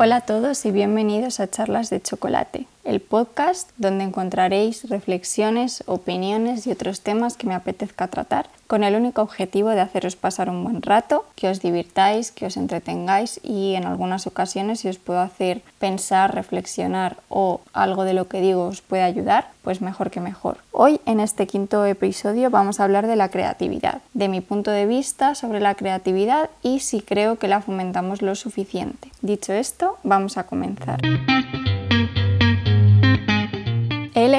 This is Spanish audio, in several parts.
Hola a todos y bienvenidos a Charlas de Chocolate, el podcast donde encontraréis reflexiones, opiniones y otros temas que me apetezca tratar, con el único objetivo de haceros pasar un buen rato, que os divirtáis, que os entretengáis y en algunas ocasiones si os puedo hacer pensar, reflexionar o algo de lo que digo os puede ayudar, pues mejor que mejor. Hoy en este quinto episodio vamos a hablar de la creatividad, de mi punto de vista sobre la creatividad y si creo que la fomentamos lo suficiente. Dicho esto, vamos a comenzar.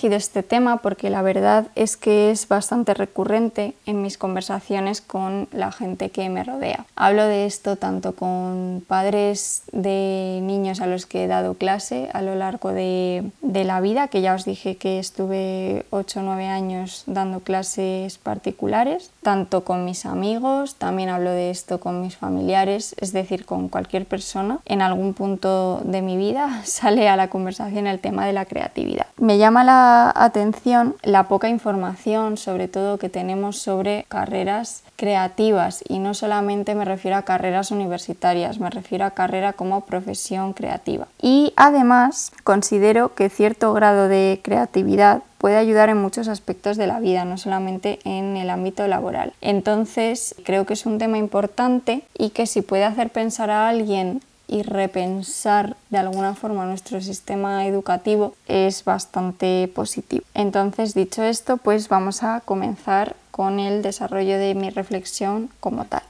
Elegido este tema porque la verdad es que es bastante recurrente en mis conversaciones con la gente que me rodea. Hablo de esto tanto con padres de niños a los que he dado clase a lo largo de, la vida, que ya os dije que estuve 8 o 9 años dando clases particulares, tanto con mis amigos, también hablo de esto con mis familiares, es decir, con cualquier persona. En algún punto de mi vida sale a la conversación el tema de la creatividad. Me llama la atención la poca información, sobre todo que tenemos sobre carreras creativas y no solamente me refiero a carreras universitarias, me refiero a carrera como profesión creativa. Y además considero que cierto grado de creatividad puede ayudar en muchos aspectos de la vida, no solamente en el ámbito laboral. Entonces, creo que es un tema importante y que si puede hacer pensar a alguien y repensar de alguna forma nuestro sistema educativo es bastante positivo. Entonces, dicho esto, pues vamos a comenzar con el desarrollo de mi reflexión como tal.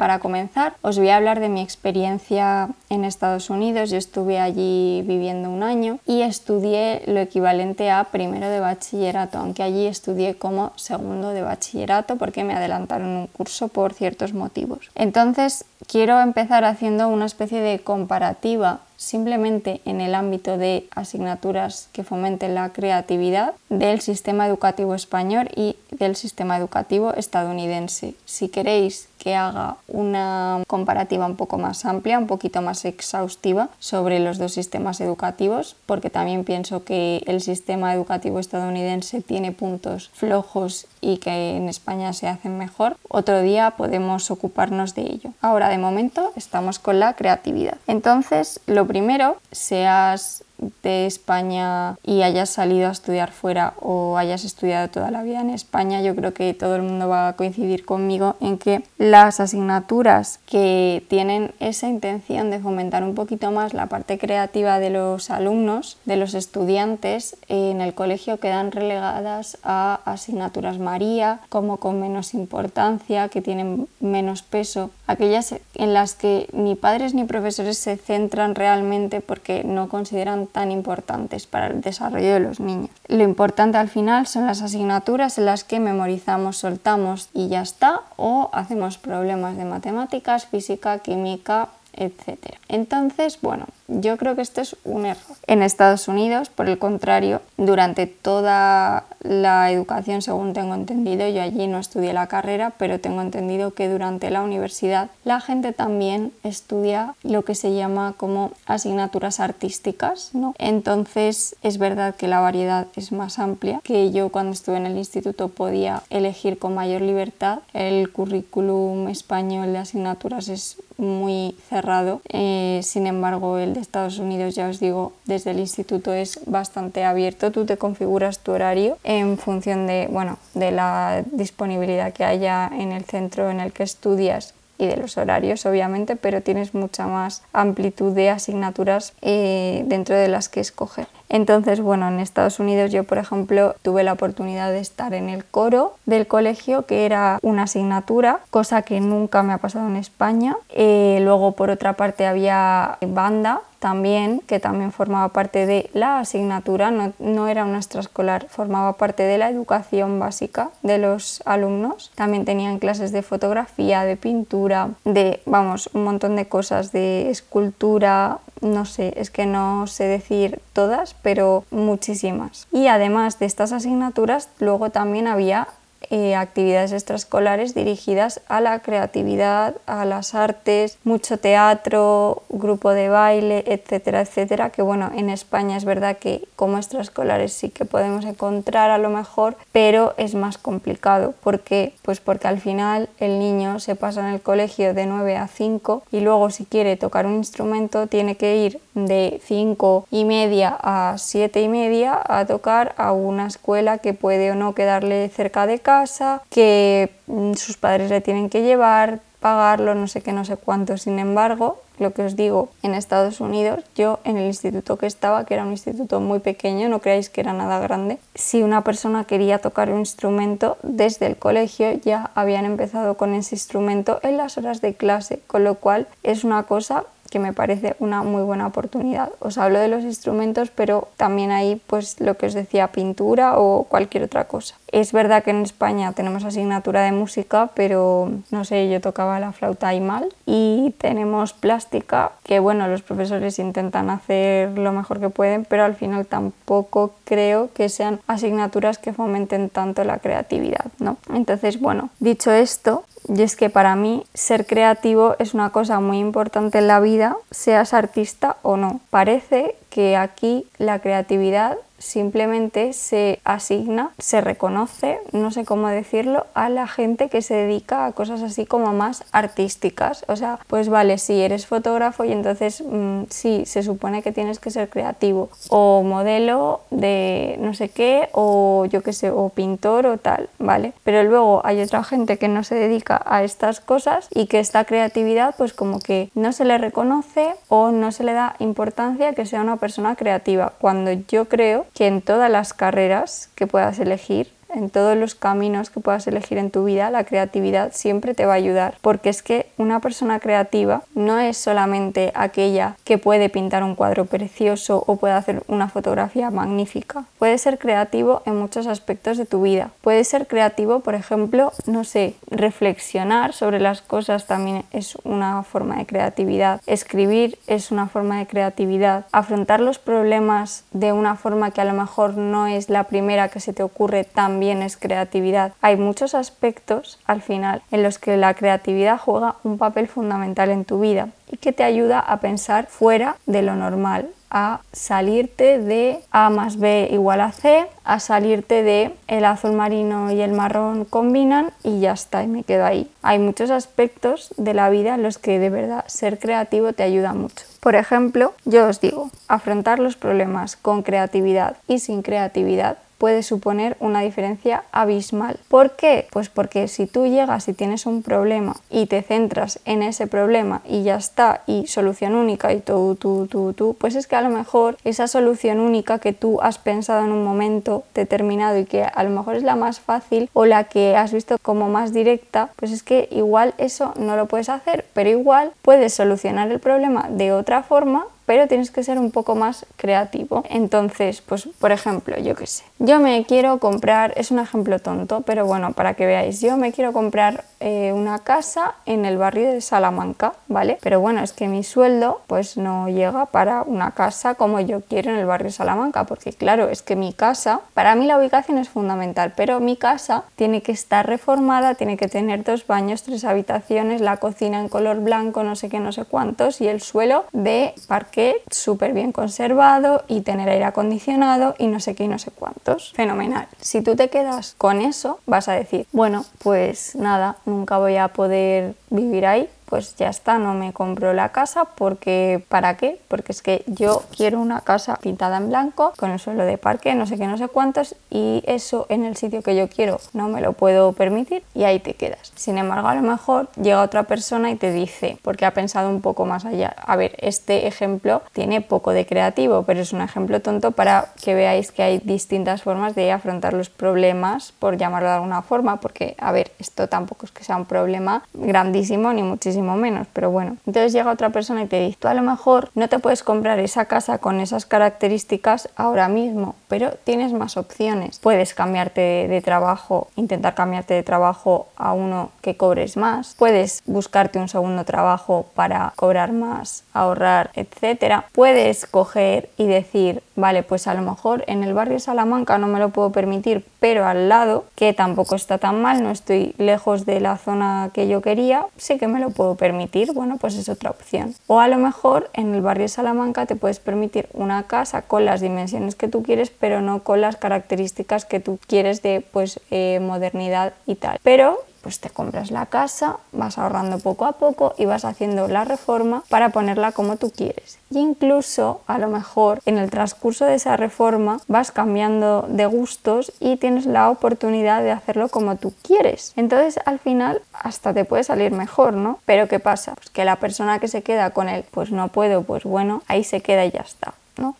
Para comenzar, os voy a hablar de mi experiencia en Estados Unidos. Yo estuve allí viviendo un año y estudié lo equivalente a primero de bachillerato, aunque allí estudié como segundo de bachillerato porque me adelantaron un curso por ciertos motivos. Entonces, quiero empezar haciendo una especie de comparativa simplemente en el ámbito de asignaturas que fomenten la creatividad del sistema educativo español y del sistema educativo estadounidense. Si queréis que haga una comparativa un poco más amplia, un poquito más exhaustiva sobre los dos sistemas educativos, porque también pienso que el sistema educativo estadounidense tiene puntos flojos y que en España se hacen mejor, otro día podemos ocuparnos de ello. Ahora, de momento, estamos con la creatividad. Entonces, lo primero, seas de España y hayas salido a estudiar fuera o hayas estudiado toda la vida en España, yo creo que todo el mundo va a coincidir conmigo en que las asignaturas que tienen esa intención de fomentar un poquito más la parte creativa de los alumnos, de los estudiantes, en el colegio quedan relegadas a asignaturas María, como con menos importancia, que tienen menos peso, aquellas en las que ni padres ni profesores se centran realmente porque no consideran tan importantes para el desarrollo de los niños. Lo importante al final son las asignaturas en las que memorizamos, soltamos y ya está, o hacemos problemas de matemáticas, física, química, etc. Entonces, bueno, yo creo que esto es un error. En Estados Unidos, por el contrario, durante toda la educación, según tengo entendido, yo allí no estudié la carrera, pero tengo entendido que durante la universidad la gente también estudia lo que se llama como asignaturas artísticas, ¿no? Entonces, es verdad que la variedad es más amplia, que yo cuando estuve en el instituto podía elegir con mayor libertad. El currículum español de asignaturas es muy cerrado, eh, sin embargo, el de Estados Unidos, ya os digo, desde el instituto es bastante abierto. Tú te configuras tu horario en función de, bueno, de la disponibilidad que haya en el centro en el que estudias y de los horarios, obviamente, pero tienes mucha más amplitud de asignaturas eh, dentro de las que escoger. Entonces, bueno, en Estados Unidos yo, por ejemplo, tuve la oportunidad de estar en el coro del colegio, que era una asignatura, cosa que nunca me ha pasado en España. Eh, luego, por otra parte, había banda también, que también formaba parte de la asignatura, no, no, era una extraescolar, formaba parte de la educación básica de los alumnos. También tenían clases de fotografía, de pintura, de, vamos, un montón de cosas, de escultura, no sé, es que no sé decir todas, pero muchísimas. Y además de estas asignaturas, luego también había eh, actividades extraescolares dirigidas a la creatividad, a las artes, mucho teatro, grupo de baile, etcétera, etcétera, que bueno, en España es verdad que como extraescolares sí que podemos encontrar a lo mejor, pero es más complicado. ¿Por qué? Pues porque al final el niño se pasa en el colegio de 9 a 5 y luego si quiere tocar un instrumento tiene que ir de 5 y media a 7 y media a tocar a una escuela que puede o no quedarle cerca de casa, que mm, sus padres le tienen que llevar, pagarlo, no sé qué, no sé cuánto. Sin embargo, lo que os digo, en Estados Unidos, yo en el instituto que estaba, que era un instituto muy pequeño, no creáis que era nada grande, si una persona quería tocar un instrumento, desde el colegio ya habían empezado con ese instrumento en las horas de clase, con lo cual es una cosa que me parece una muy buena oportunidad. Os hablo de los instrumentos, pero también hay pues lo que os decía, pintura o cualquier otra cosa. Es verdad que en España tenemos asignatura de música, pero no sé, yo tocaba la flauta y mal. Y tenemos plástica, que bueno, los profesores intentan hacer lo mejor que pueden, pero al final tampoco creo que sean asignaturas que fomenten tanto la creatividad, ¿no? Entonces, bueno, dicho esto, y es que para mí ser creativo es una cosa muy importante en la vida, seas artista o no. Parece que aquí la creatividad simplemente se asigna, se reconoce, no sé cómo decirlo, a la gente que se dedica a cosas así como más artísticas. O sea, pues vale, si eres fotógrafo y entonces mm, sí, se supone que tienes que ser creativo, o modelo de no sé qué, o yo qué sé, o pintor o tal, ¿vale? Pero luego hay otra gente que no se dedica a estas cosas y que esta creatividad pues como que no se le reconoce o no se le da importancia que sea una persona creativa, cuando yo creo que en todas las carreras que puedas elegir en todos los caminos que puedas elegir en tu vida, la creatividad siempre te va a ayudar, porque es que una persona creativa no es solamente aquella que puede pintar un cuadro precioso o puede hacer una fotografía magnífica. Puede ser creativo en muchos aspectos de tu vida. Puede ser creativo, por ejemplo, no sé, reflexionar sobre las cosas también es una forma de creatividad. Escribir es una forma de creatividad. Afrontar los problemas de una forma que a lo mejor no es la primera que se te ocurre tan es creatividad. Hay muchos aspectos al final en los que la creatividad juega un papel fundamental en tu vida y que te ayuda a pensar fuera de lo normal, a salirte de A más B igual a C, a salirte de el azul marino y el marrón combinan y ya está, y me quedo ahí. Hay muchos aspectos de la vida en los que de verdad ser creativo te ayuda mucho. Por ejemplo, yo os digo, afrontar los problemas con creatividad y sin creatividad puede suponer una diferencia abismal. ¿Por qué? Pues porque si tú llegas y tienes un problema y te centras en ese problema y ya está, y solución única y tú, tú, tú, tú, pues es que a lo mejor esa solución única que tú has pensado en un momento determinado y que a lo mejor es la más fácil o la que has visto como más directa, pues es que igual eso no lo puedes hacer, pero igual puedes solucionar el problema de otra forma pero tienes que ser un poco más creativo. Entonces, pues por ejemplo, yo qué sé, yo me quiero comprar, es un ejemplo tonto, pero bueno, para que veáis, yo me quiero comprar eh, una casa en el barrio de Salamanca, ¿vale? Pero bueno, es que mi sueldo pues no llega para una casa como yo quiero en el barrio de Salamanca, porque claro, es que mi casa, para mí la ubicación es fundamental, pero mi casa tiene que estar reformada, tiene que tener dos baños, tres habitaciones, la cocina en color blanco, no sé qué, no sé cuántos, y el suelo de parque súper bien conservado y tener aire acondicionado y no sé qué y no sé cuántos. Fenomenal. Si tú te quedas con eso, vas a decir, bueno, pues nada, nunca voy a poder vivir ahí pues ya está, no me compro la casa porque ¿para qué? Porque es que yo quiero una casa pintada en blanco con el suelo de parque, no sé qué, no sé cuántos y eso en el sitio que yo quiero no me lo puedo permitir y ahí te quedas. Sin embargo, a lo mejor llega otra persona y te dice, porque ha pensado un poco más allá, a ver, este ejemplo tiene poco de creativo, pero es un ejemplo tonto para que veáis que hay distintas formas de afrontar los problemas, por llamarlo de alguna forma, porque, a ver, esto tampoco es que sea un problema grandísimo ni muchísimo menos, pero bueno. Entonces llega otra persona y te dice, tú a lo mejor no te puedes comprar esa casa con esas características ahora mismo, pero tienes más opciones. Puedes cambiarte de, trabajo, intentar cambiarte de trabajo a uno que cobres más. Puedes buscarte un segundo trabajo para cobrar más, ahorrar, etcétera. Puedes coger y decir, vale, pues a lo mejor en el barrio Salamanca no me lo puedo permitir, pero al lado, que tampoco está tan mal, no estoy lejos de la zona que yo quería, sí que me lo puedo permitir, bueno, pues es otra opción. O a lo mejor en el barrio Salamanca te puedes permitir una casa con las dimensiones que tú quieres, pero no con las características que tú quieres de pues eh, modernidad y tal. Pero pues te compras la casa, vas ahorrando poco a poco y vas haciendo la reforma para ponerla como tú quieres. Y incluso a lo mejor en el transcurso de esa reforma vas cambiando de gustos y tienes la oportunidad de hacerlo como tú quieres. Entonces al final hasta te puede salir mejor, ¿no? Pero ¿qué pasa? Pues que la persona que se queda con él, pues no puedo, pues bueno, ahí se queda y ya está.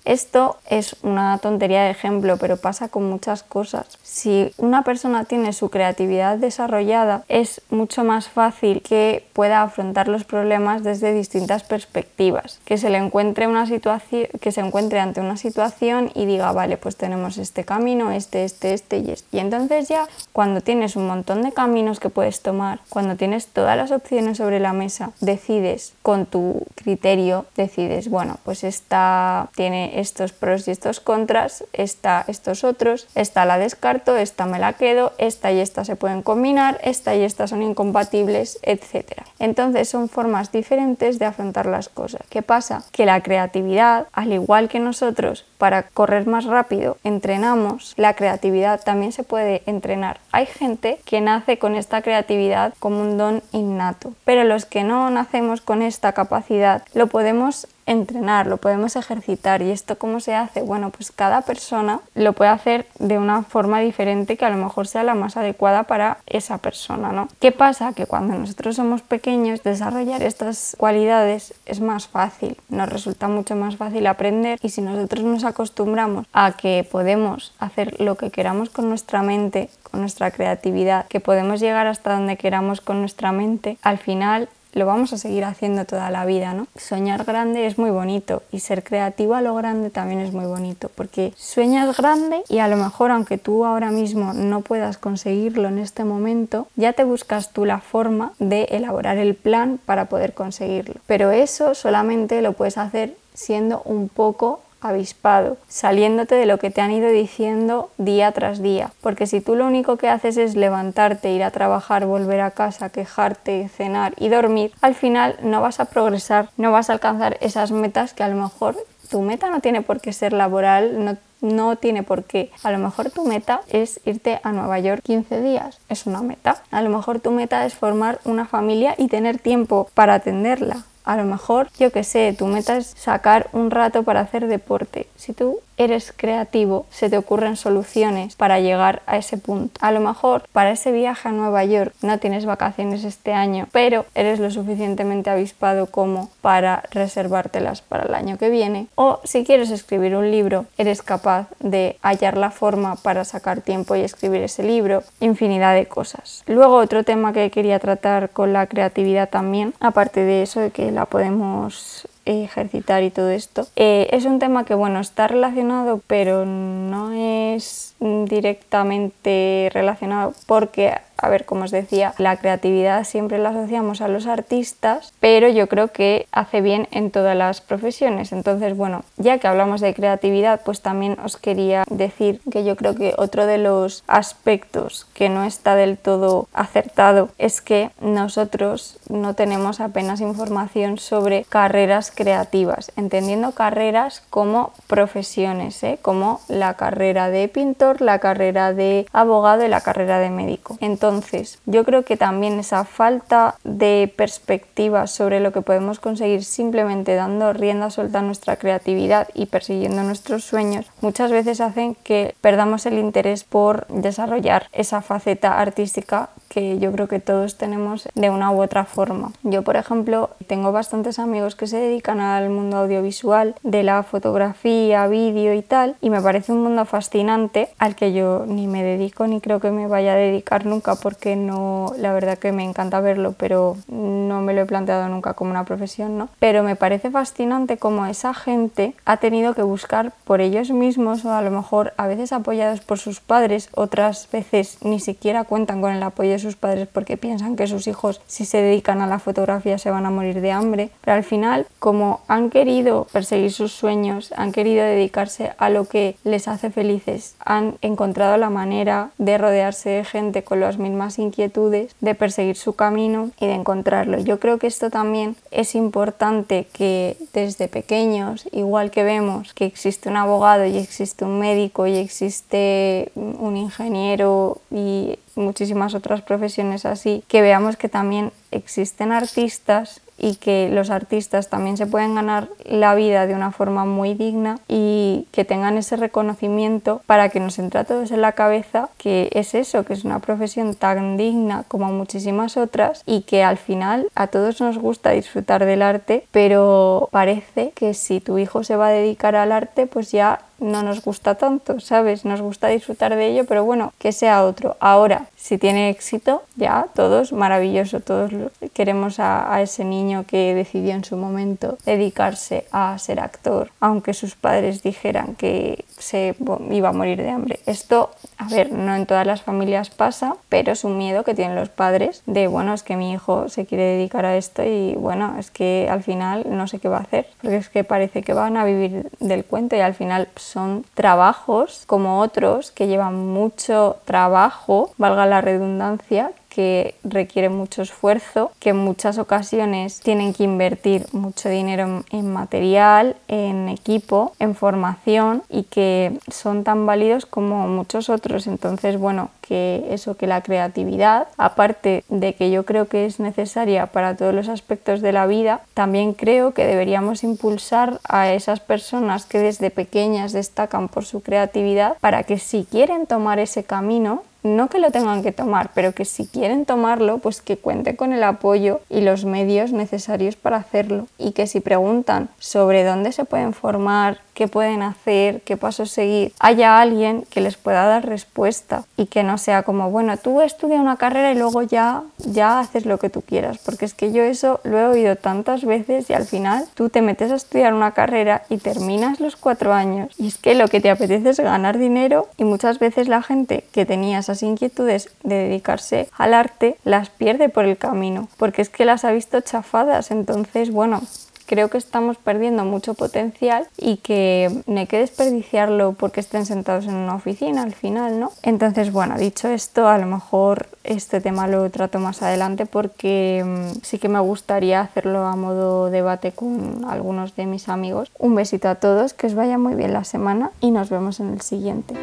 Esto es una tontería de ejemplo, pero pasa con muchas cosas. Si una persona tiene su creatividad desarrollada, es mucho más fácil que pueda afrontar los problemas desde distintas perspectivas, que se le encuentre una situación, que se encuentre ante una situación y diga, vale, pues tenemos este camino, este, este, este y este. Y entonces ya cuando tienes un montón de caminos que puedes tomar, cuando tienes todas las opciones sobre la mesa, decides con tu criterio, decides, bueno, pues esta tiene estos pros y estos contras, esta estos otros, esta la descarto, esta me la quedo, esta y esta se pueden combinar, esta y esta son incompatibles, etc. Entonces son formas diferentes de afrontar las cosas. ¿Qué pasa? Que la creatividad, al igual que nosotros, para correr más rápido entrenamos, la creatividad también se puede entrenar. Hay gente que nace con esta creatividad como un don innato, pero los que no nacemos con esta capacidad lo podemos entrenar, lo podemos ejercitar. ¿Y esto cómo se hace? Bueno, pues cada persona lo puede hacer de una forma diferente que a lo mejor sea la más adecuada para esa persona, ¿no? ¿Qué pasa? Que cuando nosotros somos pequeños, desarrollar estas cualidades es más fácil, nos resulta mucho más fácil aprender y si nosotros nos acostumbramos a que podemos hacer lo que queramos con nuestra mente, con nuestra creatividad, que podemos llegar hasta donde queramos con nuestra mente, al final lo vamos a seguir haciendo toda la vida, ¿no? Soñar grande es muy bonito y ser creativo a lo grande también es muy bonito, porque sueñas grande y a lo mejor aunque tú ahora mismo no puedas conseguirlo en este momento, ya te buscas tú la forma de elaborar el plan para poder conseguirlo. Pero eso solamente lo puedes hacer siendo un poco avispado, saliéndote de lo que te han ido diciendo día tras día. Porque si tú lo único que haces es levantarte, ir a trabajar, volver a casa, quejarte, cenar y dormir, al final no vas a progresar, no vas a alcanzar esas metas que a lo mejor tu meta no tiene por qué ser laboral, no no tiene por qué. A lo mejor tu meta es irte a Nueva York 15 días, es una meta. A lo mejor tu meta es formar una familia y tener tiempo para atenderla. A lo mejor, yo que sé, tu meta es sacar un rato para hacer deporte. Si tú eres creativo, se te ocurren soluciones para llegar a ese punto. A lo mejor para ese viaje a Nueva York no tienes vacaciones este año, pero eres lo suficientemente avispado como para reservártelas para el año que viene. O si quieres escribir un libro, eres capaz de hallar la forma para sacar tiempo y escribir ese libro. Infinidad de cosas. Luego otro tema que quería tratar con la creatividad también, aparte de eso de que la podemos ejercitar y todo esto. Eh, es un tema que, bueno, está relacionado, pero no es directamente relacionado porque a ver, como os decía, la creatividad siempre la asociamos a los artistas, pero yo creo que hace bien en todas las profesiones. Entonces, bueno, ya que hablamos de creatividad, pues también os quería decir que yo creo que otro de los aspectos que no está del todo acertado es que nosotros no tenemos apenas información sobre carreras creativas, entendiendo carreras como profesiones, ¿eh? como la carrera de pintor, la carrera de abogado y la carrera de médico. Entonces, yo creo que también esa falta de perspectiva sobre lo que podemos conseguir simplemente dando rienda suelta a nuestra creatividad y persiguiendo nuestros sueños, muchas veces hacen que perdamos el interés por desarrollar esa faceta artística que yo creo que todos tenemos de una u otra forma. Yo, por ejemplo, tengo bastantes amigos que se dedican al mundo audiovisual, de la fotografía, vídeo y tal, y me parece un mundo fascinante al que yo ni me dedico ni creo que me vaya a dedicar nunca porque no, la verdad que me encanta verlo, pero no me lo he planteado nunca como una profesión, ¿no? Pero me parece fascinante cómo esa gente ha tenido que buscar por ellos mismos o a lo mejor a veces apoyados por sus padres, otras veces ni siquiera cuentan con el apoyo sus padres porque piensan que sus hijos si se dedican a la fotografía se van a morir de hambre, pero al final como han querido perseguir sus sueños, han querido dedicarse a lo que les hace felices, han encontrado la manera de rodearse de gente con las mismas inquietudes, de perseguir su camino y de encontrarlo. Yo creo que esto también es importante que desde pequeños, igual que vemos que existe un abogado y existe un médico y existe un ingeniero y muchísimas otras profesiones así, que veamos que también existen artistas y que los artistas también se pueden ganar la vida de una forma muy digna y que tengan ese reconocimiento para que nos entre a todos en la cabeza que es eso, que es una profesión tan digna como muchísimas otras y que al final a todos nos gusta disfrutar del arte, pero parece que si tu hijo se va a dedicar al arte, pues ya no nos gusta tanto, ¿sabes? Nos gusta disfrutar de ello, pero bueno, que sea otro. Ahora, si tiene éxito, ya todos maravilloso, todos queremos a, ese niño que decidió en su momento dedicarse a ser actor, aunque sus padres dijeran que se iba a morir de hambre. Esto, a ver, no en todas las familias pasa, pero es un miedo que tienen los padres de, bueno, es que mi hijo se quiere dedicar a esto y bueno, es que al final no sé qué va a hacer, porque es que parece que van a vivir del cuento y al final son trabajos como otros que llevan mucho trabajo, valga la redundancia, que requiere mucho esfuerzo, que en muchas ocasiones tienen que invertir mucho dinero en, material, en equipo, en formación y que son tan válidos como muchos otros. Entonces, bueno, que eso, que la creatividad, aparte de que yo creo que es necesaria para todos los aspectos de la vida, también creo que deberíamos impulsar a esas personas que desde pequeñas destacan por su creatividad para que si quieren tomar ese camino, no que lo tengan que tomar, pero que si quieren tomarlo, pues que cuente con el apoyo y los medios necesarios para hacerlo. Y que si preguntan sobre dónde se pueden formar, qué pueden hacer, qué pasos seguir, haya alguien que les pueda dar respuesta y que no sea como, bueno, tú estudia una carrera y luego ya, ya haces lo que tú quieras, porque es que yo eso lo he oído tantas veces y al final tú te metes a estudiar una carrera y terminas los cuatro años y es que lo que te apetece es ganar dinero y muchas veces la gente que tenía esas inquietudes de dedicarse al arte las pierde por el camino, porque es que las ha visto chafadas, entonces bueno, creo que estamos perdiendo mucho potencial y que no hay que desperdiciarlo porque estén sentados en una oficina al final, ¿no? Entonces, bueno, dicho esto, a lo mejor este tema lo trato más adelante porque mm, sí que me gustaría hacerlo a modo debate con algunos de mis amigos. Un besito a todos, que os vaya muy bien la semana y nos vemos en el siguiente.